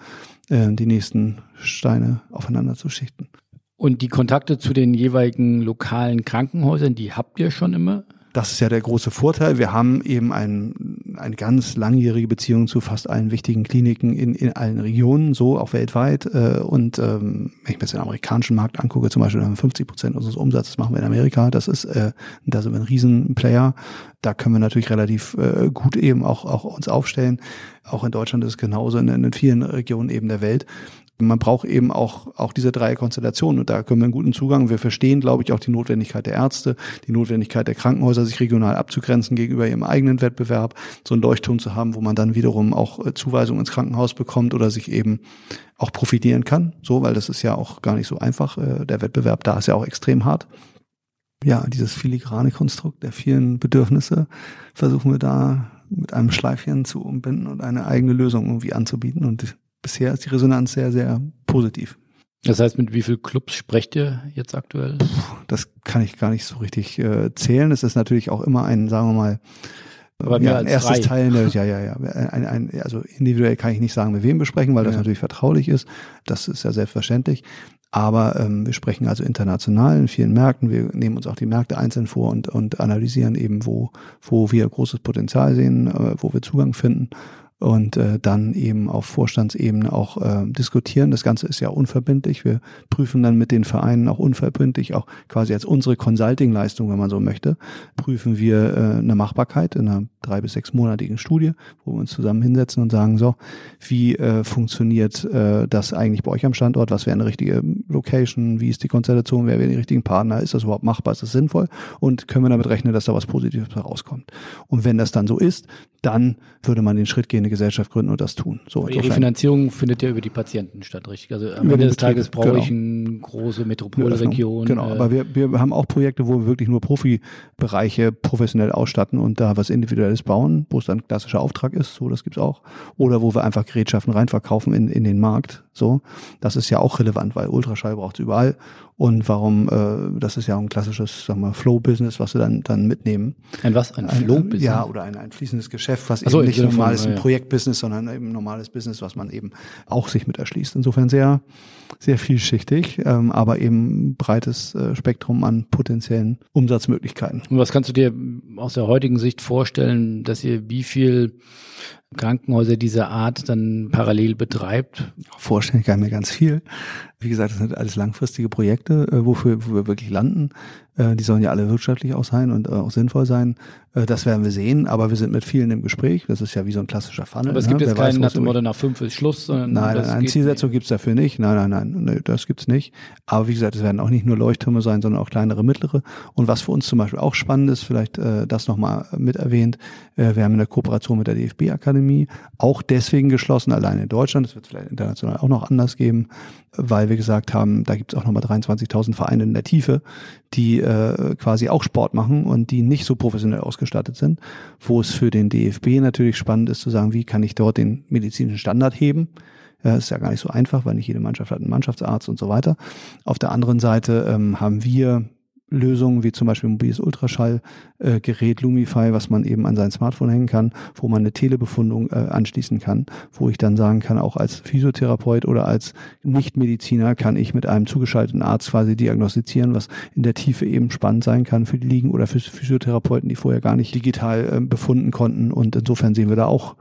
äh, die nächsten Steine aufeinander zu schichten. Und die Kontakte zu den jeweiligen lokalen Krankenhäusern, die habt ihr schon immer? Das ist ja der große Vorteil. Wir haben eben ein, eine ganz langjährige Beziehung zu fast allen wichtigen Kliniken in, in allen Regionen, so auch weltweit. Äh, und ähm, wenn ich mir jetzt den amerikanischen Markt angucke, zum Beispiel 50 Prozent unseres Umsatzes machen wir in Amerika. Das ist, äh, da sind wir ein Riesenplayer. Da können wir natürlich relativ äh, gut eben auch, auch uns aufstellen. Auch in Deutschland ist es genauso in, in vielen Regionen eben der Welt man braucht eben auch, auch diese drei Konstellationen und da können wir einen guten Zugang. Wir verstehen, glaube ich, auch die Notwendigkeit der Ärzte, die Notwendigkeit der Krankenhäuser, sich regional abzugrenzen gegenüber ihrem eigenen Wettbewerb, so einen Leuchtturm zu haben, wo man dann wiederum auch äh, Zuweisungen ins Krankenhaus bekommt oder sich eben auch profitieren kann. So, weil das ist ja auch gar nicht so einfach. Äh, der Wettbewerb da ist ja auch extrem hart. Ja, dieses filigrane Konstrukt der vielen Bedürfnisse versuchen wir da mit einem Schleifchen zu umbinden und eine eigene Lösung irgendwie anzubieten und bisher ist die Resonanz sehr, sehr positiv. Das heißt, mit wie vielen Clubs sprecht ihr jetzt aktuell? Das kann ich gar nicht so richtig äh, zählen. Es ist natürlich auch immer ein, sagen wir mal, aber ja, ein erstes drei. Teil, ne, ja, ja, ja. Ein, ein, also individuell kann ich nicht sagen, mit wem besprechen, weil das ja. natürlich vertraulich ist. Das ist ja selbstverständlich. Aber ähm, wir sprechen also international in vielen Märkten. Wir nehmen uns auch die Märkte einzeln vor und, und analysieren eben, wo, wo wir großes Potenzial sehen, äh, wo wir Zugang finden und äh, dann eben auf Vorstandsebene auch äh, diskutieren. Das Ganze ist ja unverbindlich. Wir prüfen dann mit den Vereinen auch unverbindlich, auch quasi als unsere Consulting-Leistung, wenn man so möchte, prüfen wir äh, eine Machbarkeit in einer drei bis sechs monatigen Studie, wo wir uns zusammen hinsetzen und sagen, so, wie äh, funktioniert äh, das eigentlich bei euch am Standort? Was wäre eine richtige Location? Wie ist die Konstellation? Wer wäre die richtigen Partner? Ist das überhaupt machbar? Ist das sinnvoll? Und können wir damit rechnen, dass da was Positives herauskommt? Und wenn das dann so ist, dann würde man den Schritt gehen, eine Gesellschaft gründen und das tun. So, die Finanzierung findet ja über die Patienten statt, richtig? Also am Ende des Tages brauche genau. ich eine große Metropolregion. Genau, äh, aber wir, wir haben auch Projekte, wo wir wirklich nur Profibereiche professionell ausstatten und da was Individuelles bauen, wo es dann klassischer Auftrag ist, so das gibt's auch. Oder wo wir einfach Gerätschaften reinverkaufen in, in den Markt. So, das ist ja auch relevant, weil Ultraschall braucht es überall und warum, äh, das ist ja ein klassisches, sagen wir, Flow-Business, was sie dann, dann mitnehmen. Ein was? Ein Flow-Business? Ja, oder ein, ein fließendes Geschäft, was so, eben nicht normal ist, ein ja. Projektbusiness, sondern eben ein normales Business, was man eben auch sich mit erschließt. Insofern sehr, sehr vielschichtig, ähm, aber eben breites äh, Spektrum an potenziellen Umsatzmöglichkeiten. Und was kannst du dir aus der heutigen Sicht vorstellen, dass ihr wie viel Krankenhäuser dieser Art dann parallel betreibt? Vorstellen kann mir ganz viel. Wie gesagt, das sind alles langfristige Projekte, äh, wofür wo wir wirklich landen. Äh, die sollen ja alle wirtschaftlich auch sein und äh, auch sinnvoll sein. Äh, das werden wir sehen, aber wir sind mit vielen im Gespräch. Das ist ja wie so ein klassischer Funnel. Aber es gibt ne? jetzt keinen nach dem Motto, nach fünf ist Schluss. Sondern nein, eine Zielsetzung gibt's dafür nicht. Nein, nein, nein, nee, das gibt's nicht. Aber wie gesagt, es werden auch nicht nur Leuchttürme sein, sondern auch kleinere, mittlere. Und was für uns zum Beispiel auch spannend ist, vielleicht äh, das nochmal mit erwähnt, äh, wir haben in der Kooperation mit der DFB-Akademie auch deswegen geschlossen, allein in Deutschland, das wird es vielleicht international auch noch anders geben, weil wir gesagt haben, da gibt es auch nochmal 23.000 Vereine in der Tiefe, die äh, quasi auch Sport machen und die nicht so professionell ausgestattet sind, wo es für den DFB natürlich spannend ist zu sagen, wie kann ich dort den medizinischen Standard heben. Ja, ist ja gar nicht so einfach, weil nicht jede Mannschaft hat einen Mannschaftsarzt und so weiter. Auf der anderen Seite ähm, haben wir Lösungen wie zum Beispiel mobiles Ultraschallgerät äh, Lumify, was man eben an sein Smartphone hängen kann, wo man eine Telebefundung äh, anschließen kann, wo ich dann sagen kann, auch als Physiotherapeut oder als Nichtmediziner kann ich mit einem zugeschalteten Arzt quasi diagnostizieren, was in der Tiefe eben spannend sein kann für die Ligen oder für Physiotherapeuten, die vorher gar nicht digital äh, befunden konnten. Und insofern sehen wir da auch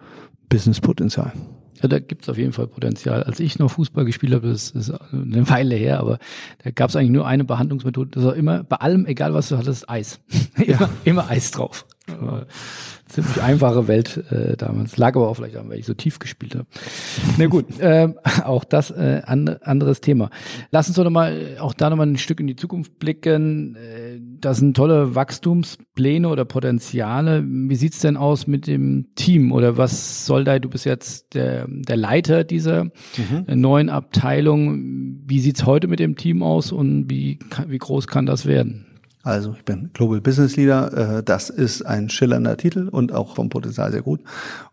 Businesspotenzial. Ja, da gibt es auf jeden Fall Potenzial. Als ich noch Fußball gespielt habe, das ist eine Weile her, aber da gab es eigentlich nur eine Behandlungsmethode. Das war immer bei allem, egal was du hattest, Eis. Ja. immer, immer Eis drauf ziemlich einfache Welt äh, damals. Lag aber auch vielleicht daran, weil ich so tief gespielt habe. Na gut, äh, auch das äh, and, anderes Thema. Lass uns doch noch mal auch da noch mal ein Stück in die Zukunft blicken. Äh, das sind tolle Wachstumspläne oder Potenziale. Wie sieht's denn aus mit dem Team oder was soll da? Du bist jetzt der, der Leiter dieser mhm. neuen Abteilung. Wie sieht's heute mit dem Team aus und wie, wie groß kann das werden? Also ich bin Global Business Leader. Äh, das ist ein schillernder Titel und auch vom Potenzial sehr gut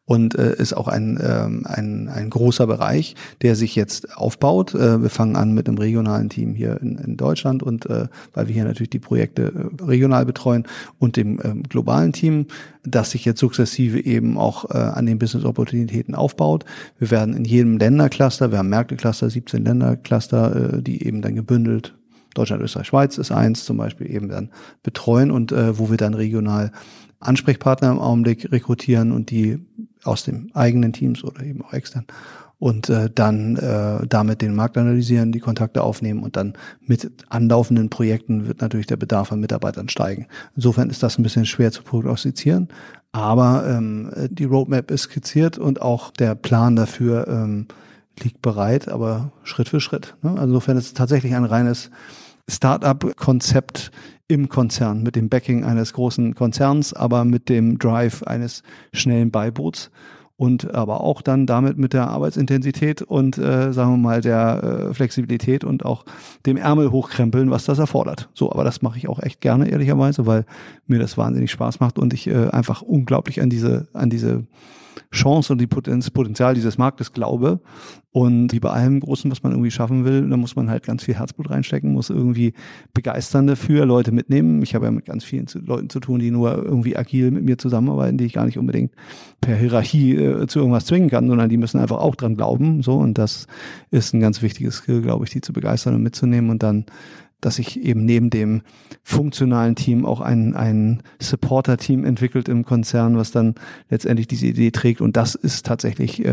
und äh, ist auch ein, ähm, ein, ein großer Bereich, der sich jetzt aufbaut. Äh, wir fangen an mit einem regionalen Team hier in, in Deutschland und weil wir hier natürlich die Projekte regional betreuen und dem ähm, globalen Team, das sich jetzt sukzessive eben auch an den Business Opportunitäten aufbaut. Wir werden in jedem Ländercluster, wir haben Märkte-Cluster, 17 Ländercluster, die eben dann gebündelt Deutschland, Österreich, Schweiz ist eins zum Beispiel eben dann betreuen und äh, wo wir dann regional Ansprechpartner im Augenblick rekrutieren und die aus dem eigenen Teams oder eben auch extern und äh, dann äh, damit den Markt analysieren, die Kontakte aufnehmen und dann mit anlaufenden Projekten wird natürlich der Bedarf an Mitarbeitern steigen. Insofern ist das ein bisschen schwer zu prognostizieren, aber ähm, die Roadmap ist skizziert und auch der Plan dafür ähm, liegt bereit, aber Schritt für Schritt. Ne? Also insofern ist es tatsächlich ein reines Start-up-Konzept im Konzern mit dem Backing eines großen Konzerns, aber mit dem Drive eines schnellen Beiboots und aber auch dann damit mit der Arbeitsintensität und äh, sagen wir mal der äh, Flexibilität und auch dem Ärmel hochkrempeln, was das erfordert. So, aber das mache ich auch echt gerne ehrlicherweise, weil mir das wahnsinnig Spaß macht und ich äh, einfach unglaublich an diese an diese Chance und die Potenz, Potenzial dieses Marktes glaube. Und wie bei allem Großen, was man irgendwie schaffen will, da muss man halt ganz viel Herzblut reinstecken, muss irgendwie begeistern dafür, Leute mitnehmen. Ich habe ja mit ganz vielen zu, Leuten zu tun, die nur irgendwie agil mit mir zusammenarbeiten, die ich gar nicht unbedingt per Hierarchie äh, zu irgendwas zwingen kann, sondern die müssen einfach auch dran glauben. So, und das ist ein ganz wichtiges Skill, glaube ich, die zu begeistern und mitzunehmen und dann dass sich eben neben dem funktionalen Team auch ein, ein Supporter-Team entwickelt im Konzern, was dann letztendlich diese Idee trägt. Und das ist tatsächlich äh,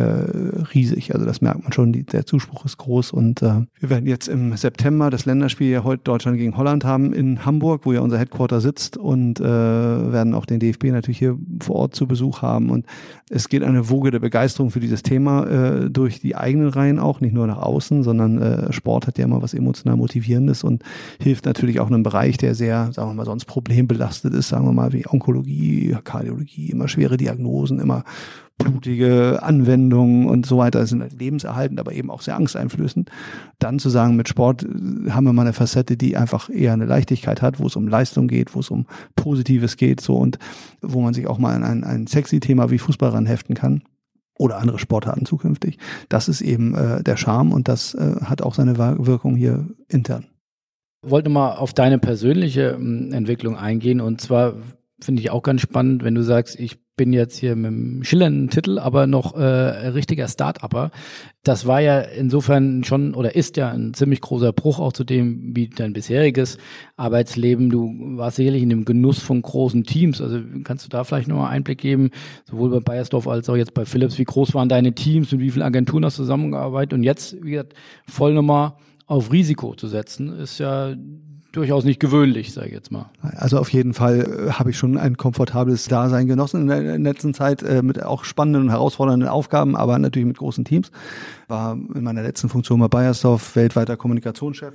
riesig. Also das merkt man schon, die, der Zuspruch ist groß. Und äh, wir werden jetzt im September das Länderspiel ja heute Deutschland gegen Holland haben in Hamburg, wo ja unser Headquarter sitzt und äh, werden auch den DFB natürlich hier vor Ort zu Besuch haben. Und es geht eine Woge der Begeisterung für dieses Thema äh, durch die eigenen Reihen auch, nicht nur nach außen, sondern äh, Sport hat ja immer was emotional Motivierendes und hilft natürlich auch einem Bereich, der sehr, sagen wir mal, sonst problembelastet ist, sagen wir mal, wie Onkologie, Kardiologie, immer schwere Diagnosen, immer blutige Anwendungen und so weiter sind halt lebenserhaltend, aber eben auch sehr angsteinflößend. Dann zu sagen, mit Sport äh, haben wir mal eine Facette, die einfach eher eine Leichtigkeit hat, wo es um Leistung geht, wo es um Positives geht, so und wo man sich auch mal an ein, ein sexy Thema wie Fußball ranheften kann oder andere Sportarten zukünftig. Das ist eben äh, der Charme und das äh, hat auch seine Wirkung hier intern wollte mal auf deine persönliche ähm, Entwicklung eingehen und zwar finde ich auch ganz spannend, wenn du sagst, ich bin jetzt hier mit einem schillernden Titel, aber noch äh, richtiger Start-Upper. Das war ja insofern schon oder ist ja ein ziemlich großer Bruch auch zu dem, wie dein bisheriges Arbeitsleben. Du warst sicherlich in dem Genuss von großen Teams. Also kannst du da vielleicht nochmal Einblick geben, sowohl bei Bayersdorf als auch jetzt bei Philips. Wie groß waren deine Teams, mit wie vielen Agenturen hast du zusammengearbeitet? Und jetzt, wie voll nochmal auf Risiko zu setzen, ist ja durchaus nicht gewöhnlich, sage ich jetzt mal. Also auf jeden Fall äh, habe ich schon ein komfortables Dasein genossen in der, in der letzten Zeit äh, mit auch spannenden und herausfordernden Aufgaben, aber natürlich mit großen Teams. War in meiner letzten Funktion bei Bayersdorf weltweiter Kommunikationschef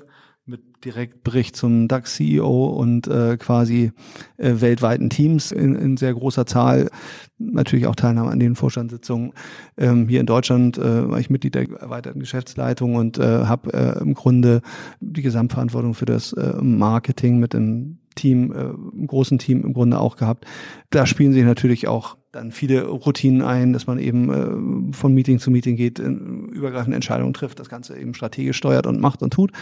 mit Direktbericht zum DAX-CEO und äh, quasi äh, weltweiten Teams in, in sehr großer Zahl. Natürlich auch Teilnahme an den Vorstandssitzungen. Ähm, hier in Deutschland äh, war ich Mitglied der erweiterten Geschäftsleitung und äh, habe äh, im Grunde die Gesamtverantwortung für das äh, Marketing mit dem Team, äh, im großen Team im Grunde auch gehabt. Da spielen sich natürlich auch dann viele Routinen ein, dass man eben äh, von Meeting zu Meeting geht, übergreifende Entscheidungen trifft, das Ganze eben strategisch steuert und macht und tut.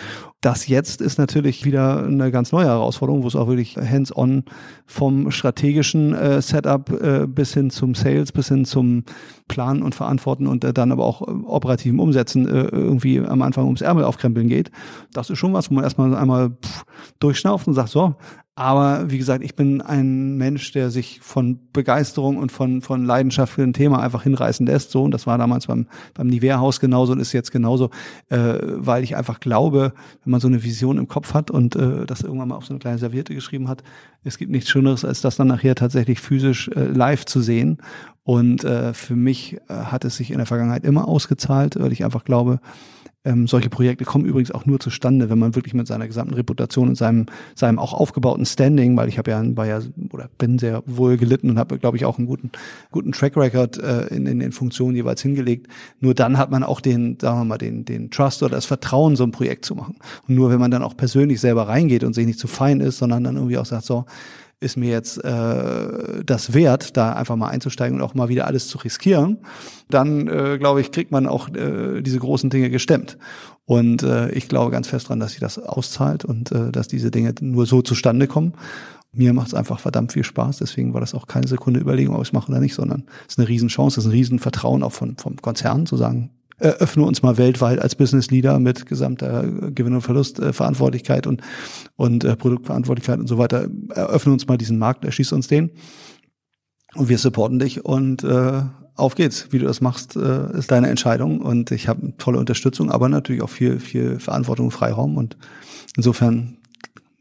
Das jetzt ist natürlich wieder eine ganz neue Herausforderung, wo es auch wirklich hands-on vom strategischen äh, Setup äh, bis hin zum Sales, bis hin zum Planen und Verantworten und äh, dann aber auch äh, operativen Umsetzen äh, irgendwie am Anfang ums Ärmel aufkrempeln geht. Das ist schon was, wo man erstmal einmal pff, durchschnauft und sagt, so, aber wie gesagt, ich bin ein Mensch, der sich von Begeisterung und von, von Leidenschaft für ein Thema einfach hinreißen lässt. So, und das war damals beim, beim Nivea-Haus genauso und ist jetzt genauso, äh, weil ich einfach glaube, wenn man so eine Vision im Kopf hat und äh, das irgendwann mal auf so eine kleine Serviette geschrieben hat, es gibt nichts Schöneres, als das dann nachher tatsächlich physisch äh, live zu sehen. Und äh, für mich äh, hat es sich in der Vergangenheit immer ausgezahlt, weil ich einfach glaube, ähm, solche Projekte kommen übrigens auch nur zustande, wenn man wirklich mit seiner gesamten Reputation und seinem, seinem auch aufgebauten Standing, weil ich habe ja, war ja oder bin sehr wohl gelitten und habe, glaube ich, auch einen guten, guten Track Record äh, in, in den Funktionen jeweils hingelegt. Nur dann hat man auch den, sagen wir mal, den, den Trust oder das Vertrauen, so ein Projekt zu machen. Und nur wenn man dann auch persönlich selber reingeht und sich nicht zu fein ist, sondern dann irgendwie auch sagt, so, ist mir jetzt äh, das wert, da einfach mal einzusteigen und auch mal wieder alles zu riskieren, dann äh, glaube ich, kriegt man auch äh, diese großen Dinge gestemmt. Und äh, ich glaube ganz fest dran, dass sich das auszahlt und äh, dass diese Dinge nur so zustande kommen. Mir macht es einfach verdammt viel Spaß, deswegen war das auch keine Sekunde Überlegung, ob ich es mache oder nicht, sondern es ist eine Riesenchance, es ist ein Riesenvertrauen auch von, vom Konzern zu sagen, eröffne uns mal weltweit als Business Leader mit gesamter Gewinn- und Verlustverantwortlichkeit und, und äh, Produktverantwortlichkeit und so weiter. Eröffne uns mal diesen Markt, erschieß uns den und wir supporten dich und äh, auf geht's. Wie du das machst, äh, ist deine Entscheidung und ich habe tolle Unterstützung, aber natürlich auch viel, viel Verantwortung, Freiraum und insofern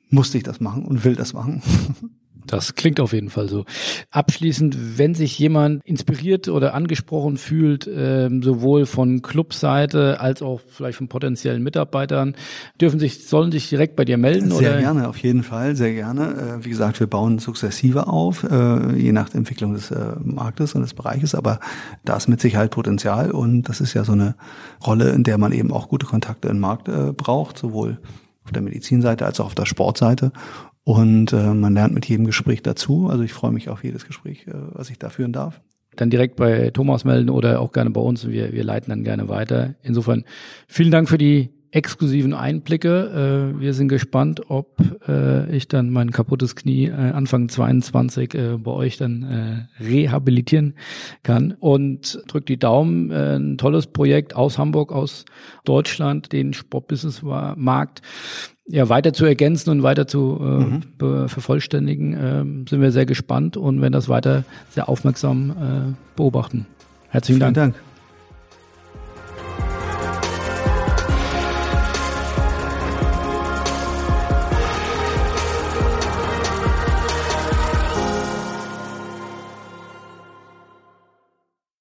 musste ich das machen und will das machen. Das klingt auf jeden Fall so. Abschließend, wenn sich jemand inspiriert oder angesprochen fühlt, äh, sowohl von Clubseite als auch vielleicht von potenziellen Mitarbeitern, dürfen sich, sollen sich direkt bei dir melden? Sehr oder? gerne, auf jeden Fall, sehr gerne. Äh, wie gesagt, wir bauen sukzessive auf, äh, je nach Entwicklung des äh, Marktes und des Bereiches, aber da ist mit Sicherheit Potenzial und das ist ja so eine Rolle, in der man eben auch gute Kontakte im Markt äh, braucht, sowohl auf der Medizinseite als auch auf der Sportseite. Und äh, man lernt mit jedem Gespräch dazu. Also ich freue mich auf jedes Gespräch, äh, was ich da führen darf. Dann direkt bei Thomas melden oder auch gerne bei uns. Wir, wir leiten dann gerne weiter. Insofern vielen Dank für die exklusiven Einblicke. Äh, wir sind gespannt, ob äh, ich dann mein kaputtes Knie äh, Anfang 22 äh, bei euch dann äh, rehabilitieren kann. Und drückt die Daumen. Äh, ein tolles Projekt aus Hamburg, aus Deutschland, den Sportbusiness-Markt ja, weiter zu ergänzen und weiter zu äh, mhm. vervollständigen, äh, sind wir sehr gespannt und werden das weiter sehr aufmerksam äh, beobachten. Herzlichen Vielen Dank. Dank.